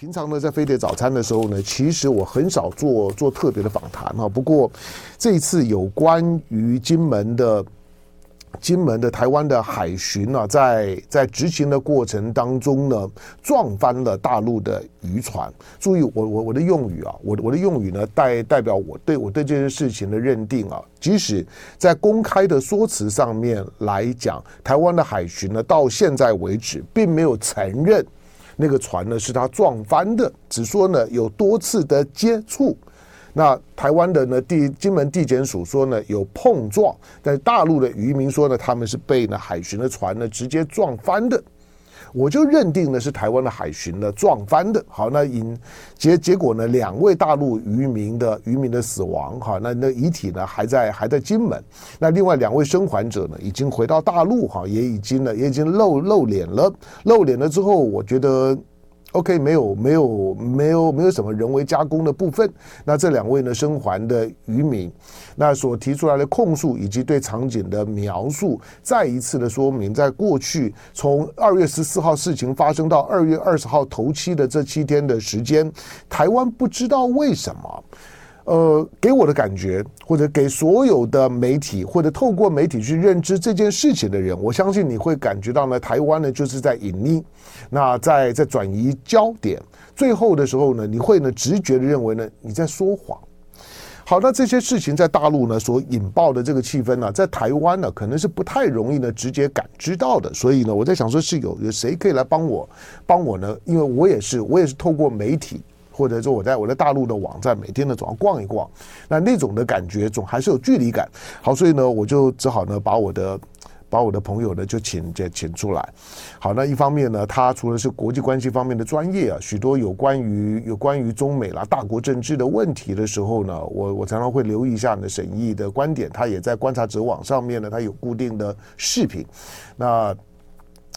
平常呢，在飞碟早餐的时候呢，其实我很少做做特别的访谈哈。不过这一次有关于金门的金门的台湾的海巡呢，在在执行的过程当中呢，撞翻了大陆的渔船。注意我我我的用语啊，我我的用语呢，代代表我对我对这件事情的认定啊。即使在公开的说辞上面来讲，台湾的海巡呢，到现在为止并没有承认。那个船呢，是他撞翻的，只说呢有多次的接触。那台湾的呢地金门地检署说呢有碰撞，但大陆的渔民说呢他们是被呢海巡的船呢直接撞翻的。我就认定呢是台湾的海巡呢撞翻的。好，那因结结果呢，两位大陆渔民的渔民的死亡，哈，那那遗体呢还在还在金门。那另外两位生还者呢已经回到大陆，哈，也已经呢也已经露露脸了。露脸了之后，我觉得。OK，没有没有没有没有什么人为加工的部分。那这两位呢，生还的渔民，那所提出来的控诉以及对场景的描述，再一次的说明，在过去从二月十四号事情发生到二月二十号头七的这七天的时间，台湾不知道为什么。呃，给我的感觉，或者给所有的媒体，或者透过媒体去认知这件事情的人，我相信你会感觉到呢，台湾呢就是在隐匿，那在在转移焦点，最后的时候呢，你会呢直觉的认为呢你在说谎。好，那这些事情在大陆呢所引爆的这个气氛呢，在台湾呢可能是不太容易呢直接感知到的，所以呢，我在想说是有有谁可以来帮我帮我呢？因为我也是我也是透过媒体。或者说我在我在大陆的网站每天呢总要逛一逛，那那种的感觉总还是有距离感。好，所以呢我就只好呢把我的把我的朋友呢就请就请出来。好，那一方面呢他除了是国际关系方面的专业啊，许多有关于有关于中美啦大国政治的问题的时候呢，我我常常会留意一下呢沈毅的观点。他也在观察者网上面呢，他有固定的视频。那。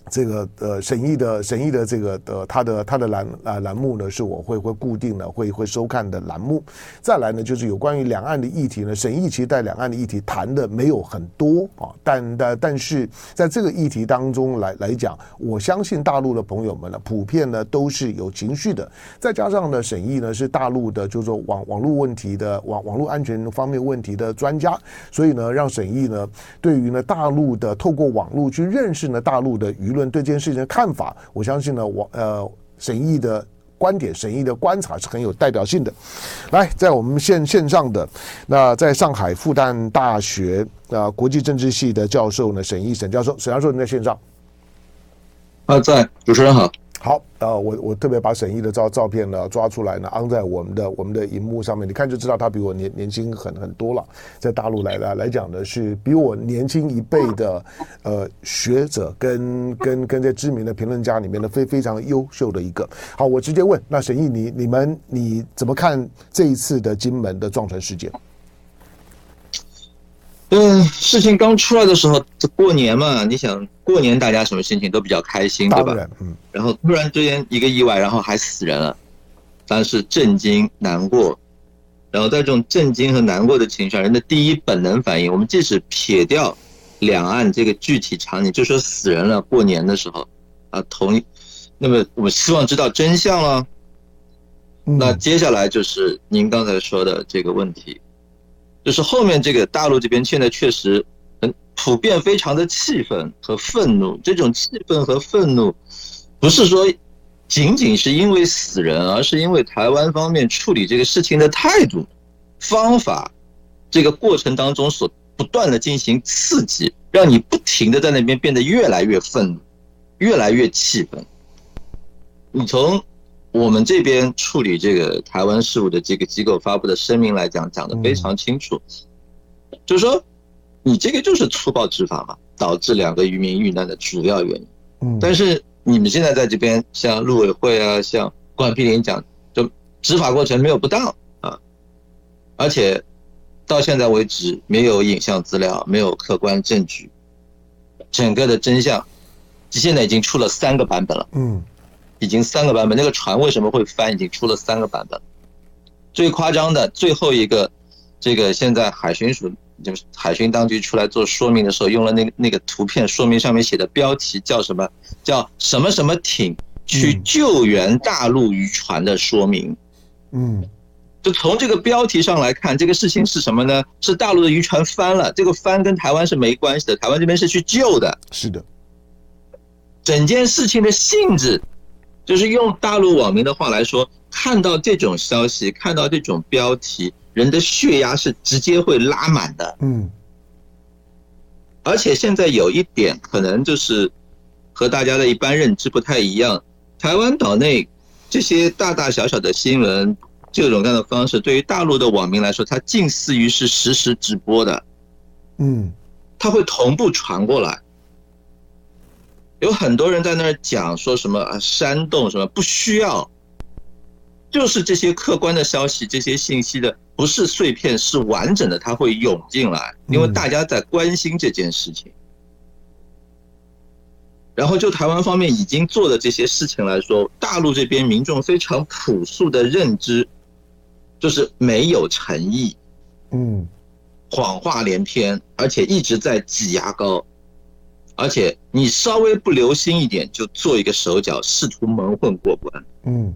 这个呃，沈毅的沈毅的这个呃，他的他的栏啊栏目呢，是我会会固定的会会收看的栏目。再来呢，就是有关于两岸的议题呢，沈毅其实在两岸的议题谈的没有很多啊，但但但是在这个议题当中来来讲，我相信大陆的朋友们呢，普遍呢都是有情绪的。再加上呢，沈毅呢是大陆的，就是说网网络问题的网网络安全方面问题的专家，所以呢，让沈毅呢对于呢大陆的透过网络去认识呢大陆的舆论对这件事情的看法，我相信呢，我呃沈毅的观点、沈毅的观察是很有代表性的。来，在我们线线上的那在上海复旦大学啊、呃、国际政治系的教授呢，沈毅沈教授，沈教授您在线上啊，在，主持人好。好，呃，我我特别把沈毅的照照片呢抓出来呢，安在我们的我们的荧幕上面，你看就知道他比我年年轻很很多了。在大陆来来来讲呢，是比我年轻一辈的呃学者跟跟跟这知名的评论家里面的非非常优秀的一个。好，我直接问，那沈毅你你们你怎么看这一次的金门的撞船事件？嗯，事情刚出来的时候，这过年嘛，你想过年大家什么心情都比较开心，对吧？嗯。然后突然之间一个意外，然后还死人了，当然是震惊难过，然后在这种震惊和难过的情绪下，人的第一本能反应，我们即使撇掉两岸这个具体场景，就说死人了，过年的时候啊，同，那么我们希望知道真相了。那接下来就是您刚才说的这个问题。就是后面这个大陆这边现在确实很普遍，非常的气愤和愤怒。这种气愤和愤怒，不是说仅仅是因为死人，而是因为台湾方面处理这个事情的态度、方法，这个过程当中所不断的进行刺激，让你不停的在那边变得越来越愤怒，越来越气愤。你从。我们这边处理这个台湾事务的这个机构发布的声明来讲，讲的非常清楚，就是说，你这个就是粗暴执法嘛，导致两个渔民遇难的主要原因。嗯，但是你们现在在这边，像陆委会啊，像关碧林讲，就执法过程没有不当啊，而且到现在为止没有影像资料，没有客观证据，整个的真相，现在已经出了三个版本了。嗯。已经三个版本，那个船为什么会翻？已经出了三个版本。最夸张的最后一个，这个现在海巡署就是海巡当局出来做说明的时候，用了那个那个图片说明上面写的标题叫什么？叫什么什么艇去救援大陆渔船的说明。嗯，就从这个标题上来看，这个事情是什么呢？是大陆的渔船翻了，这个翻跟台湾是没关系的，台湾这边是去救的。是的，整件事情的性质，就是用大陆网民的话来说，看到这种消息，看到这种标题，人的血压是直接会拉满的。嗯，而且现在有一点可能就是和大家的一般认知不太一样，台湾岛内。这些大大小小的新闻，这种各样的方式，对于大陆的网民来说，它近似于是实时直播的，嗯，它会同步传过来。有很多人在那儿讲说什么啊，煽动什么，不需要，就是这些客观的消息，这些信息的不是碎片，是完整的，它会涌进来，因为大家在关心这件事情。然后就台湾方面已经做的这些事情来说，大陆这边民众非常朴素的认知，就是没有诚意，嗯，谎话连篇，而且一直在挤牙膏，而且你稍微不留心一点，就做一个手脚，试图蒙混过关，嗯，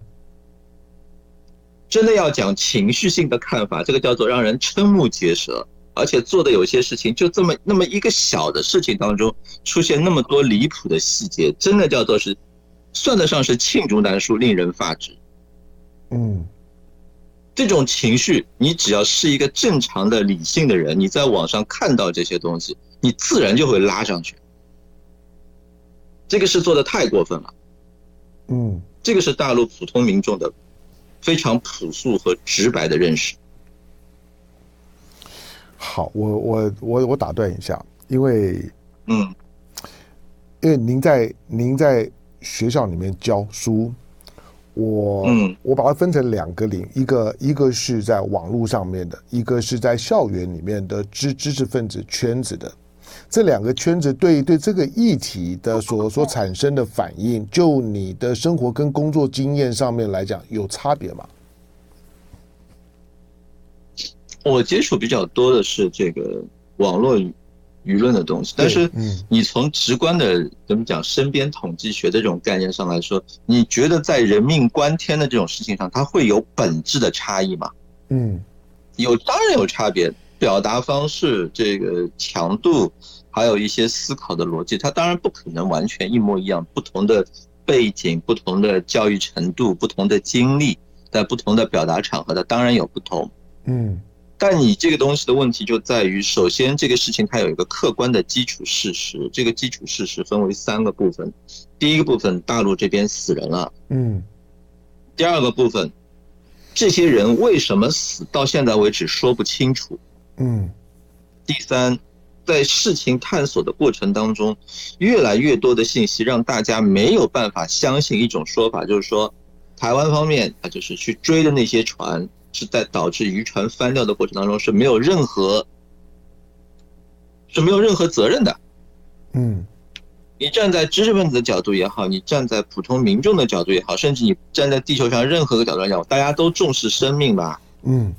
真的要讲情绪性的看法，这个叫做让人瞠目结舌。而且做的有些事情，就这么那么一个小的事情当中，出现那么多离谱的细节，真的叫做是，算得上是罄竹难书，令人发指。嗯，这种情绪，你只要是一个正常的、理性的人，你在网上看到这些东西，你自然就会拉上去。这个是做的太过分了。嗯，这个是大陆普通民众的非常朴素和直白的认识。好，我我我我打断一下，因为嗯，因为您在您在学校里面教书，我嗯我把它分成两个领，一个一个是在网络上面的，一个是在校园里面的知知识分子圈子的，这两个圈子对对这个议题的所所产生的反应，就你的生活跟工作经验上面来讲，有差别吗？我接触比较多的是这个网络舆论的东西，但是你从直观的怎么讲身边统计学的这种概念上来说，你觉得在人命关天的这种事情上，它会有本质的差异吗？嗯，有，当然有差别，表达方式、这个强度，还有一些思考的逻辑，它当然不可能完全一模一样。不同的背景、不同的教育程度、不同的经历，在不同的表达场合，它当然有不同。嗯。但你这个东西的问题就在于，首先这个事情它有一个客观的基础事实，这个基础事实分为三个部分。第一个部分，大陆这边死人了，嗯。第二个部分，这些人为什么死，到现在为止说不清楚，嗯。第三，在事情探索的过程当中，越来越多的信息让大家没有办法相信一种说法，就是说，台湾方面他就是去追的那些船。是在导致渔船翻掉的过程当中是没有任何是没有任何责任的，嗯，你站在知识分子的角度也好，你站在普通民众的角度也好，甚至你站在地球上任何个角度来讲，大家都重视生命吧，嗯，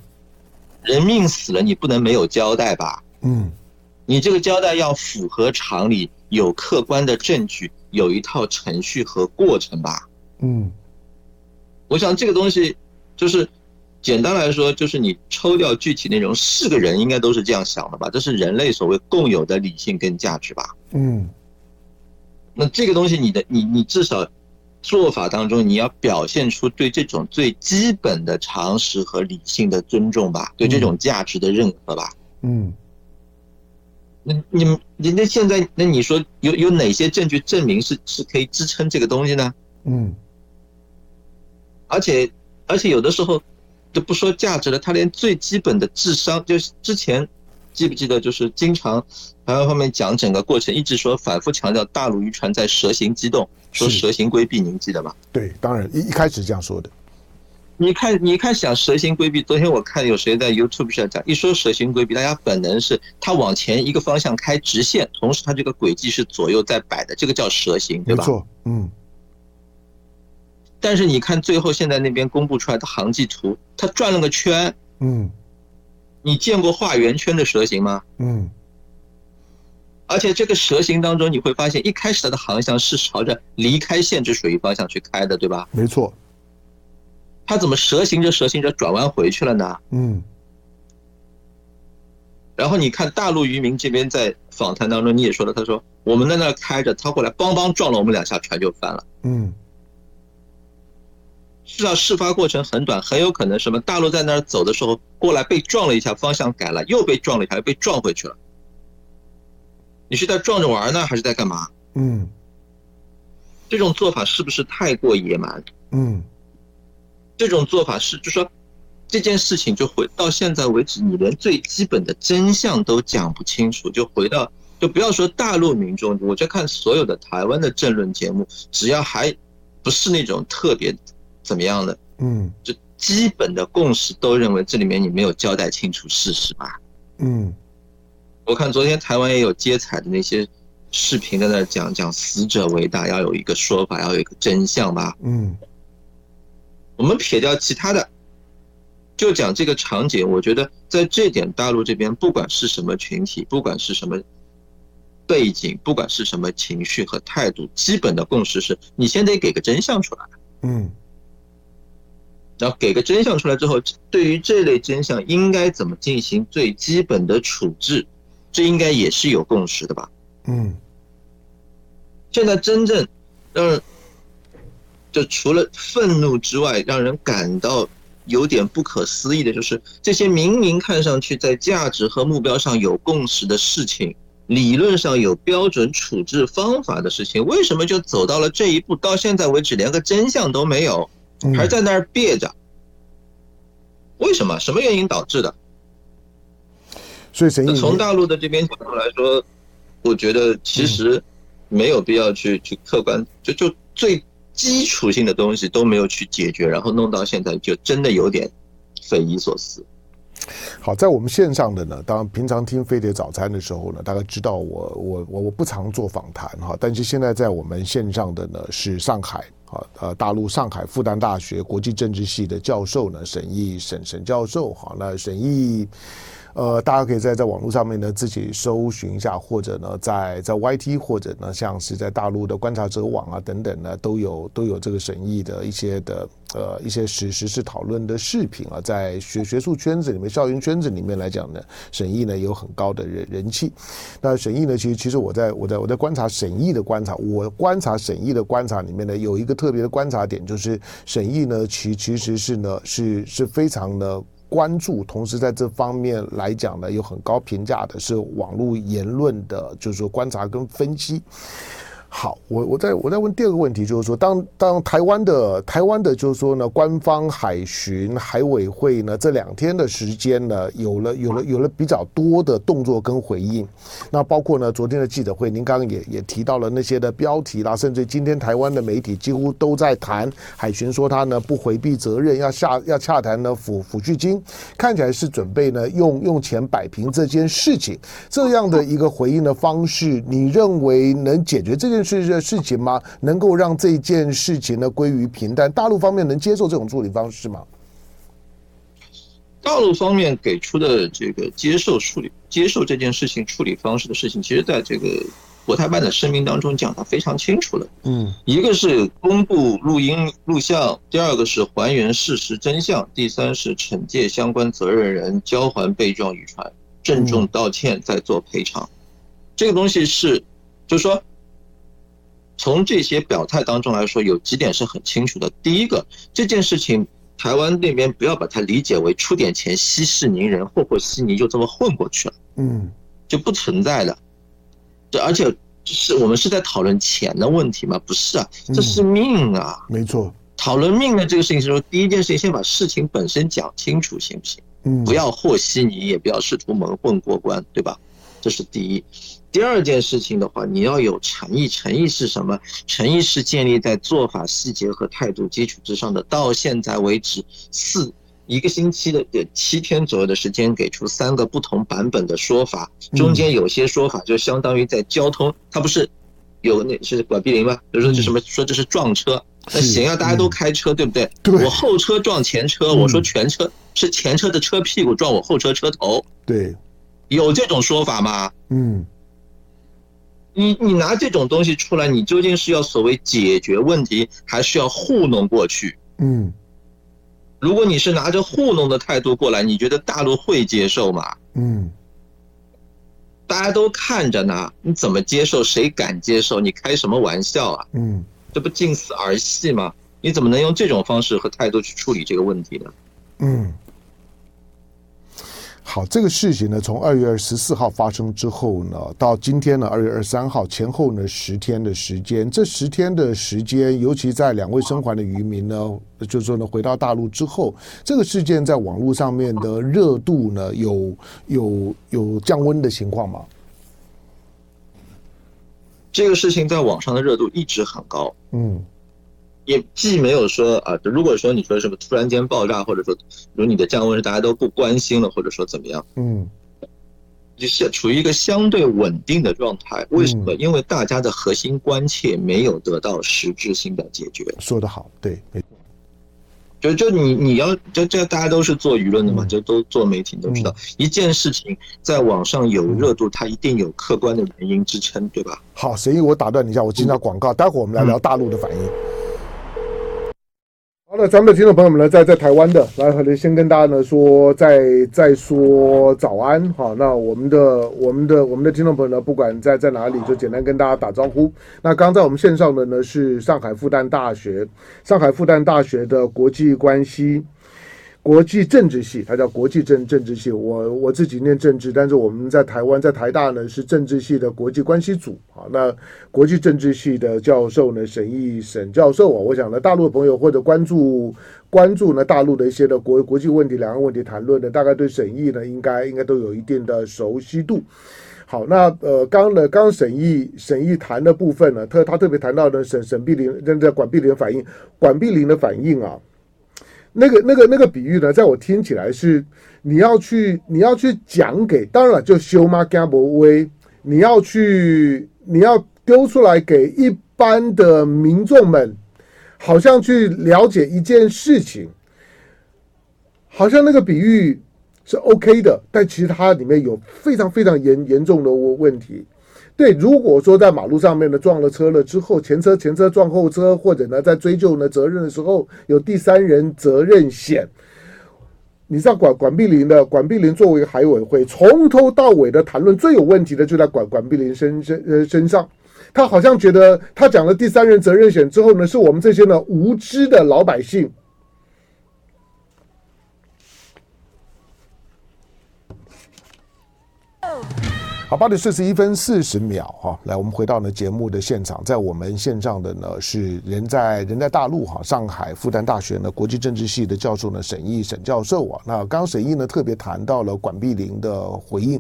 人命死了，你不能没有交代吧，嗯，你这个交代要符合常理，有客观的证据，有一套程序和过程吧，嗯，我想这个东西就是。简单来说，就是你抽掉具体内容，是个人应该都是这样想的吧？这是人类所谓共有的理性跟价值吧？嗯，那这个东西，你的你你至少做法当中，你要表现出对这种最基本的常识和理性的尊重吧？对这种价值的认可吧？嗯，那你们你那现在那你说有有哪些证据证明是是可以支撑这个东西呢？嗯，而且而且有的时候。就不说价值了，他连最基本的智商，就是之前记不记得，就是经常台湾方面讲整个过程，一直说反复强调大陆渔船在蛇形机动，说蛇形规避，您记得吧？对，当然一一开始这样说的。你看，你看，想蛇形规避，昨天我看有谁在 YouTube 上讲，一说蛇形规避，大家本能是它往前一个方向开直线，同时它这个轨迹是左右在摆的，这个叫蛇形，对吧？没错，嗯。但是你看，最后现在那边公布出来的航迹图，它转了个圈。嗯，你见过画圆圈的蛇形吗？嗯，而且这个蛇形当中，你会发现一开始它的航向是朝着离开限制水域方向去开的，对吧？没错。它怎么蛇行着蛇行着转弯回去了呢？嗯。然后你看大陆渔民这边在访谈当中，你也说了，他说我们在那开着，他过来梆梆撞了我们两下，船就翻了。嗯。是啊，事发过程很短，很有可能什么大陆在那儿走的时候过来被撞了一下，方向改了，又被撞了一下，又被撞回去了。你是在撞着玩呢，还是在干嘛？嗯，这种做法是不是太过野蛮？嗯，这种做法是，就说这件事情就回到现在为止，你连最基本的真相都讲不清楚，就回到就不要说大陆民众，我就看所有的台湾的政论节目，只要还不是那种特别怎么样的，嗯，就基本的共识都认为这里面你没有交代清楚事实吧？嗯。我看昨天台湾也有接采的那些视频，在那讲讲死者为大，要有一个说法，要有一个真相吧。嗯，我们撇掉其他的，就讲这个场景。我觉得在这点，大陆这边不管是什么群体，不管是什么背景，不管是什么情绪和态度，基本的共识是你先得给个真相出来。嗯。然后给个真相出来之后，对于这类真相应该怎么进行最基本的处置？这应该也是有共识的吧？嗯，现在真正让人就除了愤怒之外，让人感到有点不可思议的，就是这些明明看上去在价值和目标上有共识的事情，理论上有标准处置方法的事情，为什么就走到了这一步？到现在为止，连个真相都没有，还在那儿憋着？为什么？什么原因导致的？所以，从大陆的这边角度来说，我觉得其实没有必要去去客观，就就最基础性的东西都没有去解决，然后弄到现在就真的有点匪夷所思。好，在我们线上的呢，当然平常听飞碟早餐的时候呢，大概知道我我我我不常做访谈哈，但是现在在我们线上的呢是上海啊呃大陆上海复旦大学国际政治系的教授呢沈毅沈沈教授哈，那沈毅。呃，大家可以在在网络上面呢自己搜寻一下，或者呢在在 YT 或者呢像是在大陆的观察者网啊等等呢都有都有这个沈毅的一些的呃一些实时事讨论的视频啊，在学学术圈子里面、校园圈子里面来讲呢，沈毅呢有很高的人人气。那沈毅呢，其实其实我在我在我在观察沈毅的观察，我观察沈毅的观察里面呢，有一个特别的观察点，就是沈毅呢其其实是呢是是非常的。关注，同时在这方面来讲呢，有很高评价的是网络言论的，就是说观察跟分析。好，我我再我再问第二个问题，就是说，当当台湾的台湾的，就是说呢，官方海巡海委会呢，这两天的时间呢，有了有了有了比较多的动作跟回应。那包括呢，昨天的记者会，您刚刚也也提到了那些的标题啦，甚至今天台湾的媒体几乎都在谈海巡说他呢不回避责任，要下要洽谈呢抚抚恤金，看起来是准备呢用用钱摆平这件事情。这样的一个回应的方式，你认为能解决这件事的事情吗？能够让这件事情呢归于平淡？大陆方面能接受这种处理方式吗？大陆方面给出的这个接受处理、接受这件事情处理方式的事情，其实在这个国台办的声明当中讲得非常清楚了。嗯，一个是公布录音录像，第二个是还原事实真相，第三是惩戒相关责任人，交还被撞渔船，郑重道歉，再做赔偿。这个东西是，就是说。从这些表态当中来说，有几点是很清楚的。第一个，这件事情台湾那边不要把它理解为出点钱息事宁人，和和稀泥就这么混过去了，嗯，就不存在的。这而且是我们是在讨论钱的问题吗？不是啊，这是命啊，没错。讨论命的这个事情是说，第一件事情先把事情本身讲清楚，行不行？嗯，不要和稀泥，也不要试图蒙混过关，对吧？这是第一。第二件事情的话，你要有诚意。诚意是什么？诚意是建立在做法细节和态度基础之上的。到现在为止，四一个星期的七天左右的时间，给出三个不同版本的说法，中间有些说法就相当于在交通，它不是有那是管碧林吗？比如说这什么说这是撞车，那行啊，大家都开车，对不对？我后车撞前车，我说全车是前车的车屁股撞我后车车头，对，有这种说法吗？嗯。你你拿这种东西出来，你究竟是要所谓解决问题，还是要糊弄过去？嗯，如果你是拿着糊弄的态度过来，你觉得大陆会接受吗？嗯，大家都看着呢，你怎么接受？谁敢接受？你开什么玩笑啊？嗯，这不近似儿戏吗？你怎么能用这种方式和态度去处理这个问题呢？嗯。好，这个事情呢，从二月二十四号发生之后呢，到今天呢，二月二十三号前后呢，十天的时间。这十天的时间，尤其在两位生还的渔民呢，就是说呢，回到大陆之后，这个事件在网络上面的热度呢，有有有降温的情况吗？这个事情在网上的热度一直很高。嗯。也既没有说啊，如果说你说什么突然间爆炸，或者说如你的降温是大家都不关心了，或者说怎么样，嗯，就是处于一个相对稳定的状态。为什么？因为大家的核心关切没有得到实质性的解决。说得好，对，没错。就就你你要就这大家都是做舆论的嘛，就都做媒体都知道，一件事情在网上有热度，它一定有客观的原因支撑，对吧？好，所以我打断你一下，我进到广告，待会儿我们来聊大陆的反应。好的，咱们的听众朋友们呢，在在台湾的，来，可能先跟大家呢说，再再说早安，哈，那我们的我们的我们的听众朋友呢，不管在在哪里，就简单跟大家打招呼。那刚在我们线上的呢是上海复旦大学，上海复旦大学的国际关系。国际政治系，它叫国际政政治系。我我自己念政治，但是我们在台湾，在台大呢是政治系的国际关系组啊。那国际政治系的教授呢，沈毅沈教授啊，我想呢，大陆的朋友或者关注关注呢大陆的一些的国国际问题、两岸问题谈论的，大概对沈毅呢应该应该都有一定的熟悉度。好，那呃，刚呢，刚沈毅沈毅谈的部分呢，特他特别谈到的沈沈碧林，正在管碧林反应，管碧林的反应啊。那个、那个、那个比喻呢，在我听起来是你要去，你要去讲给，当然，就修马加博威，你要去，你要丢出来给一般的民众们，好像去了解一件事情，好像那个比喻是 OK 的，但其实它里面有非常非常严严重的问题。对，如果说在马路上面呢撞了车了之后，前车前车撞后车，或者呢在追究呢责任的时候有第三人责任险，你知道管管碧玲的管碧玲作为海委会从头到尾的谈论最有问题的就在管管碧玲身身呃身上，他好像觉得他讲了第三人责任险之后呢，是我们这些呢无知的老百姓。好，八点四十一分四十秒哈，来，我们回到呢节目的现场，在我们线上的呢是人在人在大陆哈，上海复旦大学呢国际政治系的教授呢沈毅沈教授啊，那刚刚沈毅呢特别谈到了管碧玲的回应。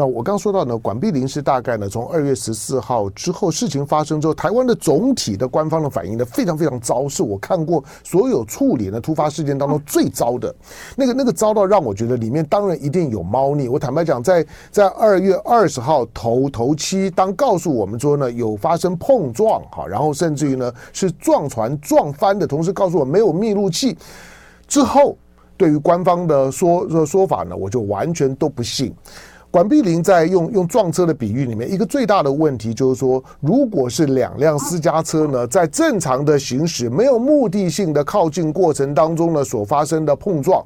那我刚说到呢，管碧玲是大概呢，从二月十四号之后事情发生之后，台湾的总体的官方的反应呢，非常非常糟，是我看过所有处理的突发事件当中最糟的。那个那个糟到让我觉得里面当然一定有猫腻。我坦白讲，在在二月二十号头头七，当告诉我们说呢有发生碰撞哈，然后甚至于呢是撞船撞翻的，同时告诉我没有密录器之后，对于官方的说说法呢，我就完全都不信。管碧玲在用用撞车的比喻里面，一个最大的问题就是说，如果是两辆私家车呢，在正常的行驶、没有目的性的靠近过程当中呢，所发生的碰撞，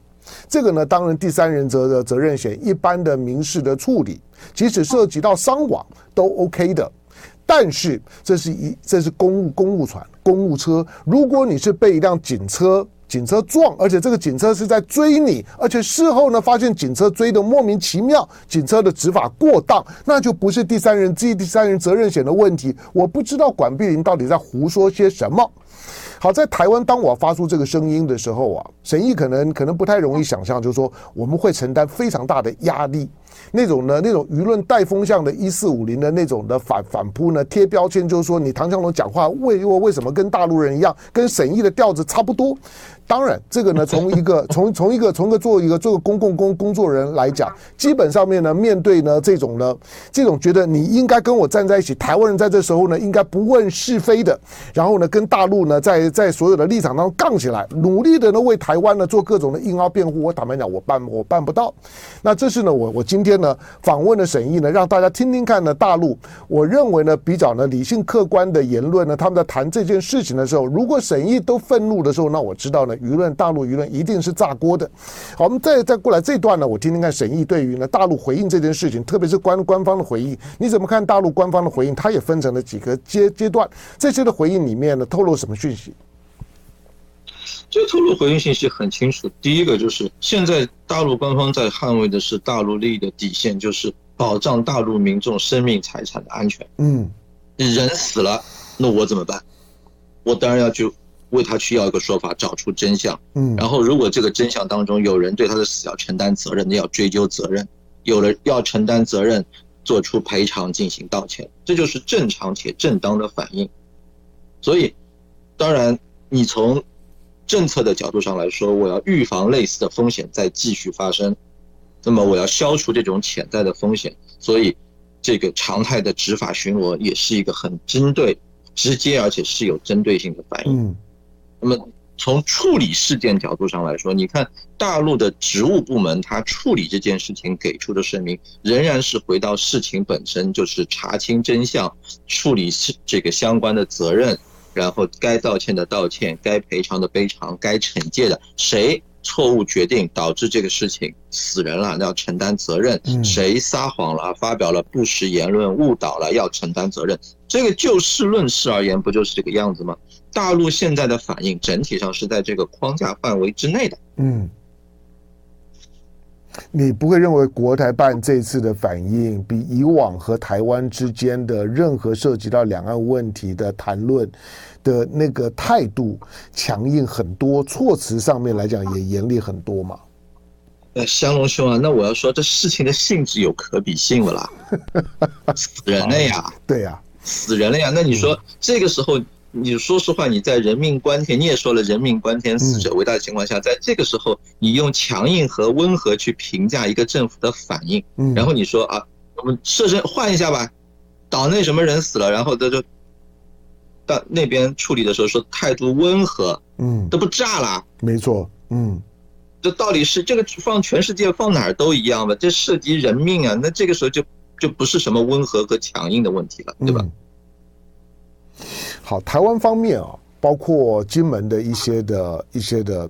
这个呢，当然第三人责的责任险，一般的民事的处理，即使涉及到伤亡都 OK 的。但是这是一这是公务公务船公务车，如果你是被一辆警车。警车撞，而且这个警车是在追你，而且事后呢，发现警车追的莫名其妙，警车的执法过当，那就不是第三人之一、第三人责任险的问题。我不知道管碧玲到底在胡说些什么。好，在台湾，当我发出这个声音的时候啊，神医可能可能不太容易想象，就是说我们会承担非常大的压力。那种呢，那种舆论带风向的“一四五零”的那种的反反扑呢，贴标签就是说你唐湘龙讲话为为为什么跟大陆人一样，跟沈毅的调子差不多。当然，这个呢，从一个从从一个从一个做一个做个公共工工作人来讲，基本上面呢，面对呢这种呢这种觉得你应该跟我站在一起，台湾人在这时候呢应该不问是非的，然后呢跟大陆呢在在所有的立场当中杠起来，努力的呢为台湾呢做各种的硬凹辩护。我坦白讲，我办我办不到。那这是呢我我今天呢访问的审议呢，让大家听听看呢大陆，我认为呢比较呢理性客观的言论呢，他们在谈这件事情的时候，如果审议都愤怒的时候，那我知道呢舆论大陆舆论一定是炸锅的。好，我们再再过来这段呢，我听听看沈毅对于呢大陆回应这件事情，特别是官官方的回应，你怎么看大陆官方的回应？它也分成了几个阶阶段，这些的回应里面呢透露什么讯息？这透露回应信息很清楚。第一个就是现在大陆官方在捍卫的是大陆利益的底线，就是保障大陆民众生命财产的安全。嗯，人死了，那我怎么办？我当然要去为他去要一个说法，找出真相。嗯，然后如果这个真相当中有人对他的死要承担责任，那要追究责任；有人要承担责任，做出赔偿进行道歉，这就是正常且正当的反应。所以，当然你从。政策的角度上来说，我要预防类似的风险再继续发生，那么我要消除这种潜在的风险，所以这个常态的执法巡逻也是一个很针对、直接而且是有针对性的反应。嗯，那么从处理事件角度上来说，你看大陆的职务部门他处理这件事情给出的声明，仍然是回到事情本身，就是查清真相，处理这个相关的责任。然后该道歉的道歉，该赔偿的赔偿，该惩戒的谁错误决定导致这个事情死人了，要承担责任；谁撒谎了，发表了不实言论误导了，要承担责任。这个就事论事而言，不就是这个样子吗？大陆现在的反应整体上是在这个框架范围之内的。嗯。你不会认为国台办这次的反应比以往和台湾之间的任何涉及到两岸问题的谈论的那个态度强硬很多，措辞上面来讲也严厉很多吗？呃，香龙兄啊，那我要说，这事情的性质有可比性了啦，死人了呀，对呀，死人了呀，那你说这个时候？你说实话，你在人命关天，你也说了人命关天，死者为大的情况下，在这个时候，你用强硬和温和去评价一个政府的反应，然后你说啊，我们设身换一下吧，岛内什么人死了，然后他就到那边处理的时候说态度温和，嗯，这不炸了？没错，嗯，这道理是这个放全世界放哪儿都一样吧？这涉及人命啊，那这个时候就就不是什么温和和强硬的问题了，对吧？好，台湾方面啊，包括金门的一些的一些的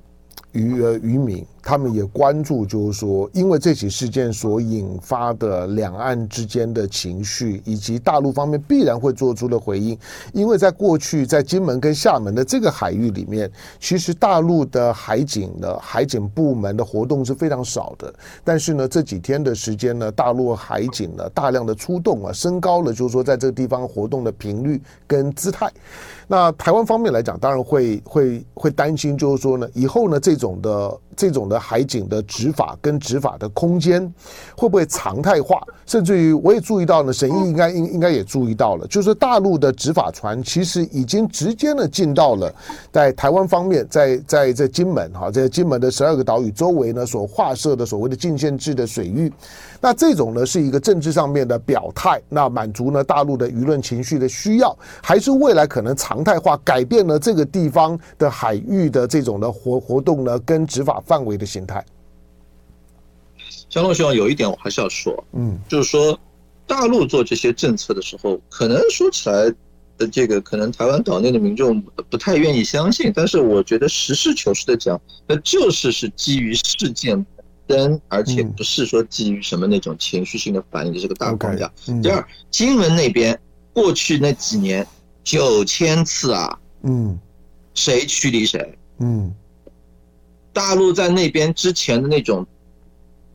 渔呃渔民。他们也关注，就是说，因为这起事件所引发的两岸之间的情绪，以及大陆方面必然会做出的回应。因为在过去，在金门跟厦门的这个海域里面，其实大陆的海警的海警部门的活动是非常少的。但是呢，这几天的时间呢，大陆海警呢大量的出动啊，升高了，就是说在这个地方活动的频率跟姿态。那台湾方面来讲，当然会会会担心，就是说呢，以后呢这种的。这种的海警的执法跟执法的空间会不会常态化？甚至于我也注意到呢，沈毅应该应应该也注意到了，就是大陆的执法船其实已经直接的进到了在台湾方面，在在这金门哈，在金门的十二个岛屿周围呢所划设的所谓的禁限制的水域。那这种呢是一个政治上面的表态，那满足呢大陆的舆论情绪的需要，还是未来可能常态化改变了这个地方的海域的这种的活活动呢跟执法范围的形态？江龙兄，有一点我还是要说，嗯，就是说大陆做这些政策的时候，可能说起来的这个可能台湾岛内的民众不太愿意相信，但是我觉得实事求是的讲，那就是是基于事件。灯，而且不是说基于什么那种情绪性的反应的这个大框架。第二，金门那边过去那几年九千次啊，嗯，谁驱离谁？嗯，大陆在那边之前的那种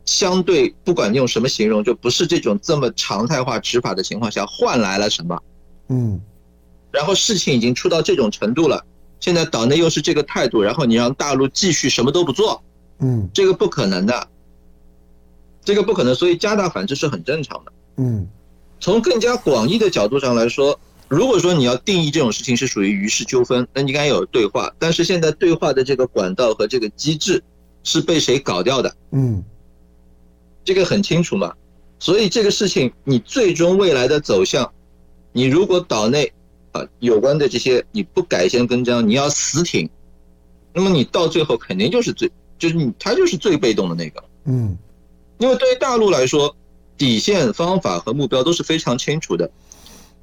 相对，不管用什么形容，就不是这种这么常态化执法的情况下，换来了什么？嗯，然后事情已经出到这种程度了，现在岛内又是这个态度，然后你让大陆继续什么都不做？嗯，这个不可能的，这个不可能，所以加大反制是很正常的。嗯，从更加广义的角度上来说，如果说你要定义这种事情是属于于事纠纷，那你应该有对话。但是现在对话的这个管道和这个机制是被谁搞掉的？嗯，这个很清楚嘛。所以这个事情你最终未来的走向，你如果岛内啊有关的这些你不改弦更张，你要死挺。那么你到最后肯定就是最，就是你他就是最被动的那个，嗯，因为对于大陆来说，底线、方法和目标都是非常清楚的。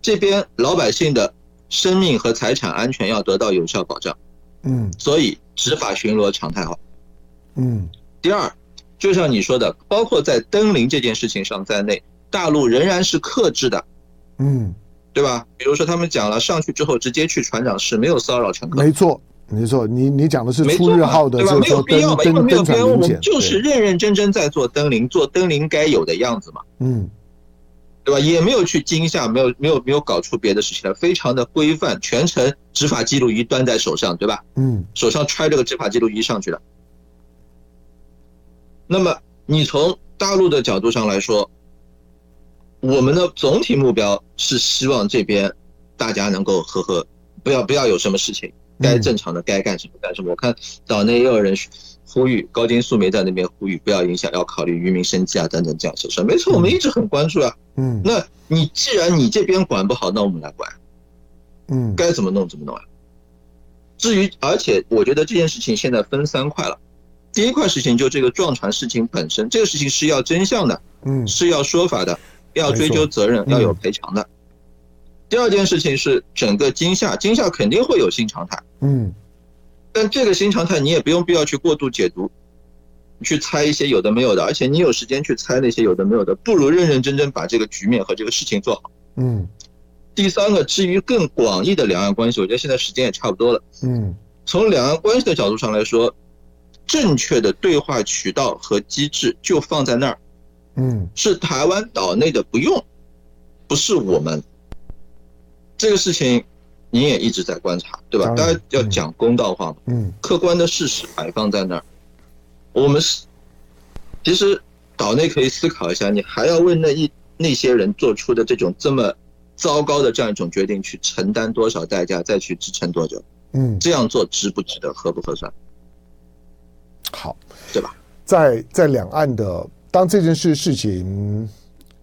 这边老百姓的生命和财产安全要得到有效保障，嗯，所以执法巡逻常态化，嗯。第二，就像你说的，包括在登临这件事情上在内，大陆仍然是克制的，嗯，对吧？比如说他们讲了，上去之后直接去船长室，没有骚扰乘客。没错。没错，你你讲的是出日号的，对吧？没有必要嘛，因为没有必要，我们就是认认真真在做登临，做登临该有的样子嘛，嗯，对吧？也没有去惊吓，没有没有没有搞出别的事情来，非常的规范，全程执法记录仪端在手上，对吧？嗯，手上揣着个执法记录仪上去了。那么你从大陆的角度上来说，我们的总体目标是希望这边大家能够和和，不要不要有什么事情。该正常的该干什么干什么。我看岛内也有人呼吁，高金素梅在那边呼吁，不要影响，要考虑渔民生计啊等等这样事。没错，我们一直很关注啊。嗯，那你既然你这边管不好，那我们来管。嗯，该怎么弄怎么弄啊。至于，而且我觉得这件事情现在分三块了。第一块事情就这个撞船事情本身，这个事情是要真相的，嗯，是要说法的，要追究责任，要有赔偿的。第二件事情是整个今夏，今夏肯定会有新常态，嗯，但这个新常态你也不用必要去过度解读，去猜一些有的没有的，而且你有时间去猜那些有的没有的，不如认认真真把这个局面和这个事情做好。嗯，第三个，至于更广义的两岸关系，我觉得现在时间也差不多了。嗯，从两岸关系的角度上来说，正确的对话渠道和机制就放在那儿，嗯，是台湾岛内的不用，不是我们。这个事情，你也一直在观察，对吧？大家要讲公道话嘛。嗯。客观的事实摆放在那儿，我们是，其实岛内可以思考一下，你还要为那一那些人做出的这种这么糟糕的这样一种决定去承担多少代价，再去支撑多久？嗯。这样做值不值得，合不合算？好，对吧？在在两岸的当这件事事情。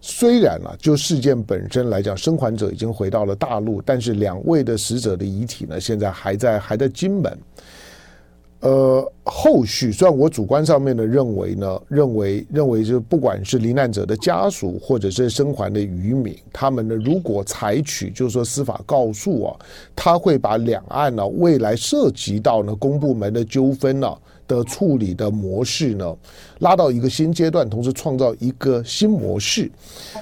虽然啊，就事件本身来讲，生还者已经回到了大陆，但是两位的死者的遗体呢，现在还在还在金门。呃，后续虽然我主观上面的认为呢，认为认为就不管是罹难者的家属，或者是生还的渔民，他们呢如果采取就是说司法告诉啊，他会把两岸呢、未来涉及到呢公部门的纠纷呢、的处理的模式呢，拉到一个新阶段，同时创造一个新模式。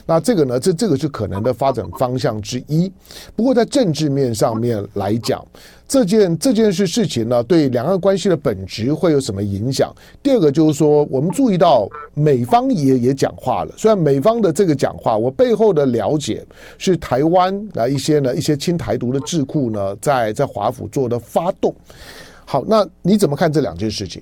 那这个呢，这这个是可能的发展方向之一。不过在政治面上面来讲，这件这件事事情呢，对两岸关系的本质会有什么影响？第二个就是说，我们注意到美方也也讲话了。虽然美方的这个讲话，我背后的了解是台湾啊一些呢一些亲台独的智库呢，在在华府做的发动。好，那你怎么看这两件事情？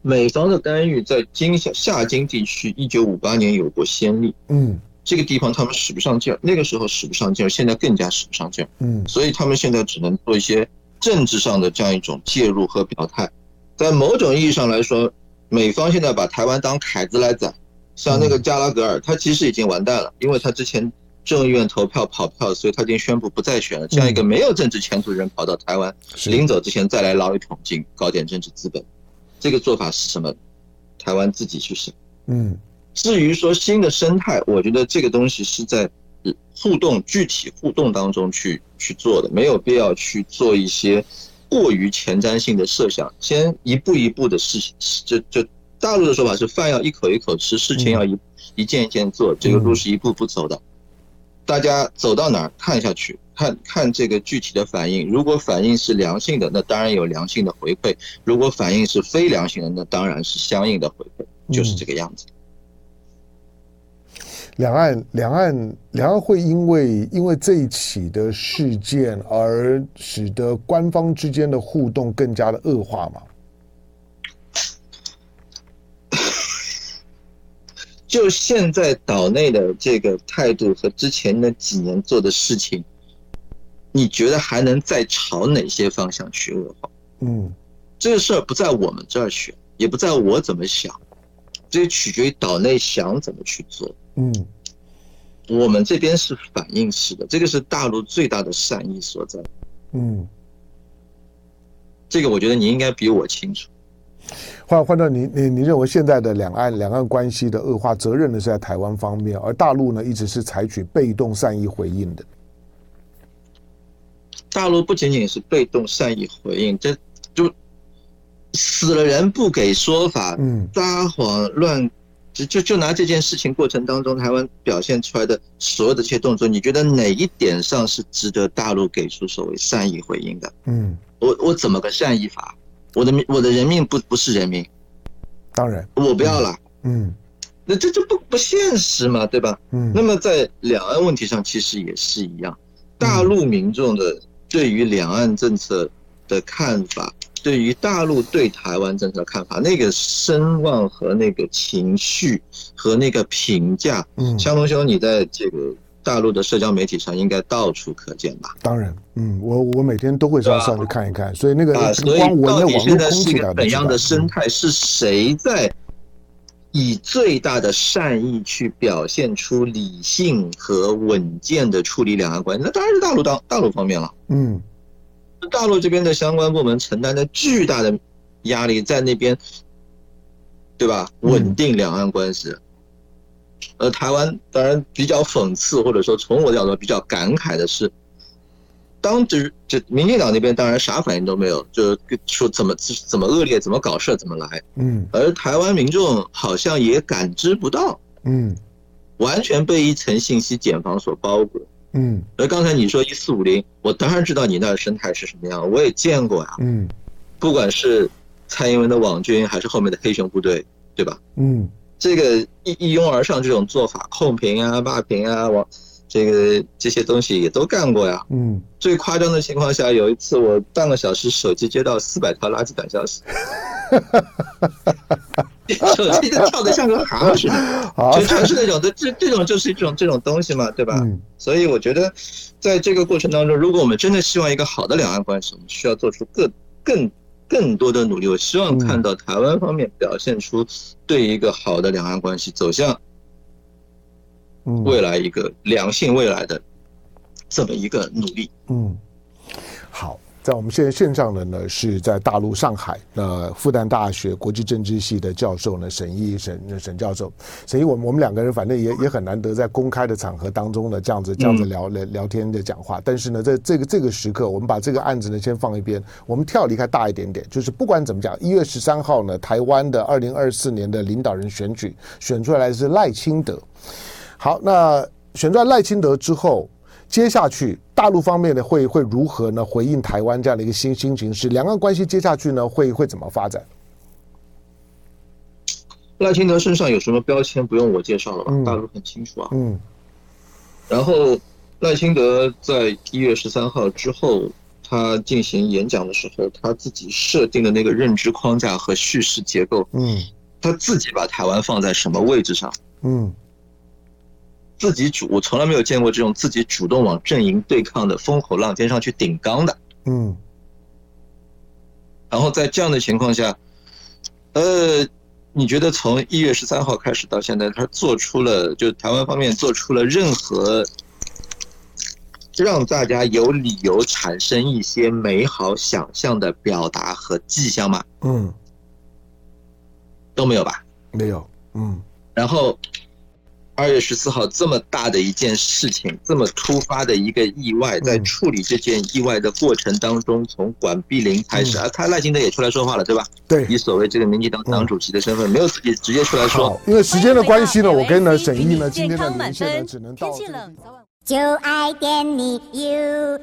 美方的干预在金夏夏金地区，一九五八年有过先例。嗯，这个地方他们使不上劲儿，那个时候使不上劲儿，现在更加使不上劲儿。嗯，所以他们现在只能做一些政治上的这样一种介入和表态。在某种意义上来说，美方现在把台湾当凯子来宰，像那个加拉格尔，他其实已经完蛋了，因为他之前。众议院投票跑票，所以他已经宣布不再选了。这样一个没有政治前途的人跑到台湾，临走之前再来捞一桶金，搞点政治资本，这个做法是什么？台湾自己去想。嗯，至于说新的生态，我觉得这个东西是在互动、具体互动当中去去做的，没有必要去做一些过于前瞻性的设想。先一步一步的事情，就就大陆的说法是饭要一口一口吃，事情要一一件一件做，这个路是一步步走的。大家走到哪儿看下去，看看这个具体的反应。如果反应是良性的，那当然有良性的回馈；如果反应是非良性的，那当然是相应的回馈，就是这个样子。两岸，两岸，两岸会因为因为这一起的事件而使得官方之间的互动更加的恶化吗？就现在岛内的这个态度和之前那几年做的事情，你觉得还能再朝哪些方向去恶化？嗯，这个事儿不在我们这儿选，也不在我怎么想，这取决于岛内想怎么去做。嗯，我们这边是反应式的，这个是大陆最大的善意所在。嗯，这个我觉得你应该比我清楚。换换到你你你认为现在的两岸两岸关系的恶化，责任呢是在台湾方面，而大陆呢一直是采取被动善意回应的。大陆不仅仅是被动善意回应，这就死了人不给说法，嗯，撒谎乱，就就就拿这件事情过程当中，台湾表现出来的所有的这些动作，你觉得哪一点上是值得大陆给出所谓善意回应的？嗯，我我怎么个善意法？我的命，我的人命不不是人命，当然。我不要了。嗯，那这就不不现实嘛，对吧？嗯，那么在两岸问题上其实也是一样，大陆民众的对于两岸政策的看法，对于大陆对台湾政策的看法，那个声望和那个情绪和那个评价，嗯，香龙兄，你在这个。大陆的社交媒体上应该到处可见吧？当然，嗯，我我每天都会上上去看一看，所以那个啊，所以到底现在是一个怎样的生态？是谁在以最大的善意去表现出理性和稳健的处理两岸关系？那当然是大陆当大陆方面了。嗯，大陆这边的相关部门承担着巨大的压力，在那边，对吧？稳定两岸关系。呃，台湾当然比较讽刺，或者说从我的角度比较感慨的是，当时就民进党那边当然啥反应都没有，就是说怎么怎么恶劣，怎么搞事怎么来，嗯，而台湾民众好像也感知不到，嗯，完全被一层信息茧房所包裹，嗯，而刚才你说一四五零，我当然知道你那的生态是什么样，我也见过呀，嗯，不管是蔡英文的网军，还是后面的黑熊部队，对吧？嗯。这个一一拥而上这种做法，控评啊、霸评啊，我这个这些东西也都干过呀。嗯，最夸张的情况下，有一次我半个小时手机接到四百条垃圾短消息，手机都跳得像个蛤似的，就全是那种的，这这种就是一种这种东西嘛，对吧？所以我觉得，在这个过程当中，如果我们真的希望一个好的两岸关系，我们需要做出更更。更多的努力，我希望看到台湾方面表现出对一个好的两岸关系走向未来一个良性未来的这么一个努力。嗯，好。在我们现在线上的呢，是在大陆上海，那，复旦大学国际政治系的教授呢，沈毅沈沈教授，沈毅，我们我们两个人反正也也很难得在公开的场合当中呢，这样子这样子聊聊聊天的讲话。但是呢，在这个这个时刻，我们把这个案子呢先放一边，我们跳离开大一点点，就是不管怎么讲，一月十三号呢，台湾的二零二四年的领导人选举选出来是赖清德。好，那选出来赖清德之后。接下去，大陆方面呢会会如何呢回应台湾这样的一个新新形势？两岸关系接下去呢会会怎么发展？赖清德身上有什么标签不用我介绍了吧？嗯、大陆很清楚啊。嗯。然后赖清德在一月十三号之后，他进行演讲的时候，他自己设定的那个认知框架和叙事结构，嗯，他自己把台湾放在什么位置上？嗯。自己主，我从来没有见过这种自己主动往阵营对抗的风口浪尖上去顶缸的。嗯。然后在这样的情况下，呃，你觉得从一月十三号开始到现在，他做出了就台湾方面做出了任何让大家有理由产生一些美好想象的表达和迹象吗？嗯。都没有吧？没有。嗯。然后。二月十四号这么大的一件事情，这么突发的一个意外，在处理这件意外的过程当中，从管碧林开始，啊，他赖清德也出来说话了，对吧？对，以所谓这个民进党党主席的身份，没有自己直接出来说。因为时间的关系呢，我跟呢沈毅呢今天的连线呢只能到。就爱点你 UFO